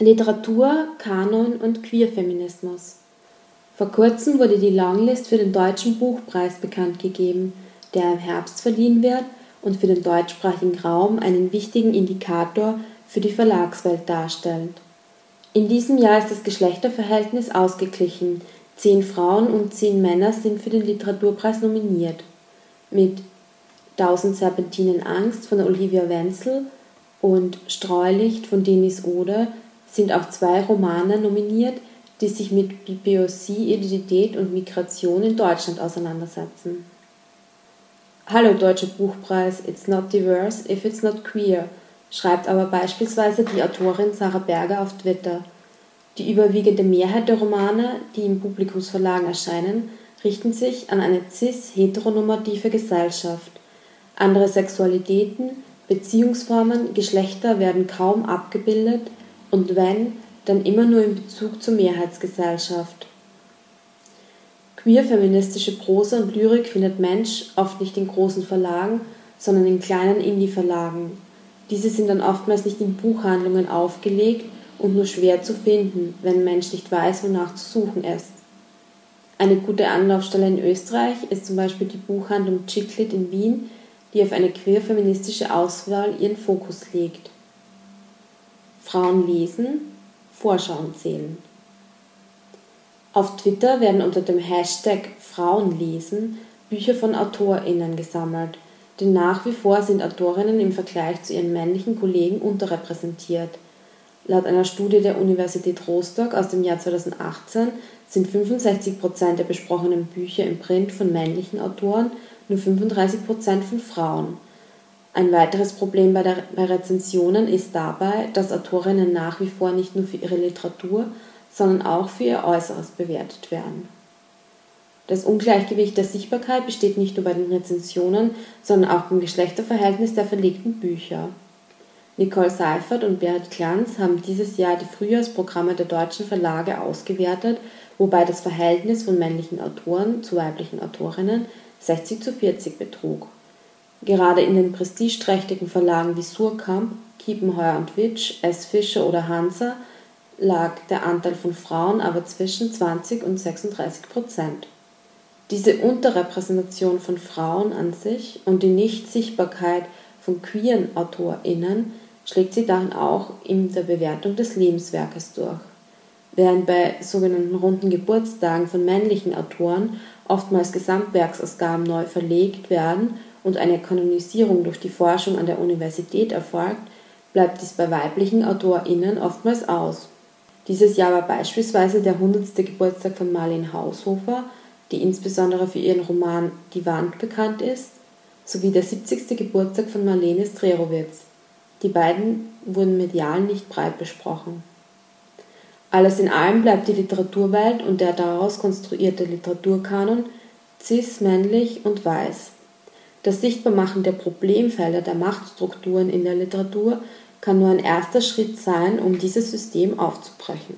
Literatur, Kanon und Queerfeminismus. Vor kurzem wurde die Longlist für den Deutschen Buchpreis bekannt gegeben, der im Herbst verliehen wird und für den deutschsprachigen Raum einen wichtigen Indikator für die Verlagswelt darstellt. In diesem Jahr ist das Geschlechterverhältnis ausgeglichen. Zehn Frauen und zehn Männer sind für den Literaturpreis nominiert. Mit Tausend Serpentinen Angst von Olivia Wenzel und Streulicht von Denis Oder sind auch zwei Romane nominiert, die sich mit BPOC, Identität und Migration in Deutschland auseinandersetzen. Hallo Deutscher Buchpreis, it's not diverse if it's not queer, schreibt aber beispielsweise die Autorin Sarah Berger auf Twitter. Die überwiegende Mehrheit der Romane, die in Publikumsverlagen erscheinen, richten sich an eine cis-heteronormative Gesellschaft. Andere Sexualitäten, Beziehungsformen, Geschlechter werden kaum abgebildet und wenn, dann immer nur in Bezug zur Mehrheitsgesellschaft. Queer-feministische Prosa und Lyrik findet Mensch oft nicht in großen Verlagen, sondern in kleinen Indie-Verlagen. Diese sind dann oftmals nicht in Buchhandlungen aufgelegt und nur schwer zu finden, wenn Mensch nicht weiß, wonach zu suchen ist. Eine gute Anlaufstelle in Österreich ist zum Beispiel die Buchhandlung Chiclet in Wien, die auf eine queer-feministische Auswahl ihren Fokus legt. Frauen lesen, Vorschauen zählen. Auf Twitter werden unter dem Hashtag Frauenlesen Bücher von AutorInnen gesammelt, denn nach wie vor sind Autorinnen im Vergleich zu ihren männlichen Kollegen unterrepräsentiert. Laut einer Studie der Universität Rostock aus dem Jahr 2018 sind 65 Prozent der besprochenen Bücher im Print von männlichen Autoren nur 35 Prozent von Frauen. Ein weiteres Problem bei, der, bei Rezensionen ist dabei, dass Autorinnen nach wie vor nicht nur für ihre Literatur, sondern auch für ihr Äußeres bewertet werden. Das Ungleichgewicht der Sichtbarkeit besteht nicht nur bei den Rezensionen, sondern auch beim Geschlechterverhältnis der verlegten Bücher. Nicole Seifert und Berit Glanz haben dieses Jahr die Frühjahrsprogramme der deutschen Verlage ausgewertet, wobei das Verhältnis von männlichen Autoren zu weiblichen Autorinnen 60 zu 40 betrug. Gerade in den prestigeträchtigen Verlagen wie Surkamp, Kiepenheuer und Witsch, S. Fischer oder Hansa lag der Anteil von Frauen aber zwischen 20 und 36 Prozent. Diese Unterrepräsentation von Frauen an sich und die Nichtsichtbarkeit von queeren AutorInnen schlägt sie dann auch in der Bewertung des Lebenswerkes durch. Während bei sogenannten runden Geburtstagen von männlichen Autoren oftmals Gesamtwerksausgaben neu verlegt werden und eine Kanonisierung durch die Forschung an der Universität erfolgt, bleibt dies bei weiblichen AutorInnen oftmals aus. Dieses Jahr war beispielsweise der 100. Geburtstag von Marlene Haushofer, die insbesondere für ihren Roman Die Wand bekannt ist, sowie der 70. Geburtstag von Marlene Strerowitz. Die beiden wurden medial nicht breit besprochen. Alles in allem bleibt die Literaturwelt und der daraus konstruierte Literaturkanon cis, männlich und weiß. Das Sichtbarmachen der Problemfelder der Machtstrukturen in der Literatur kann nur ein erster Schritt sein, um dieses System aufzubrechen.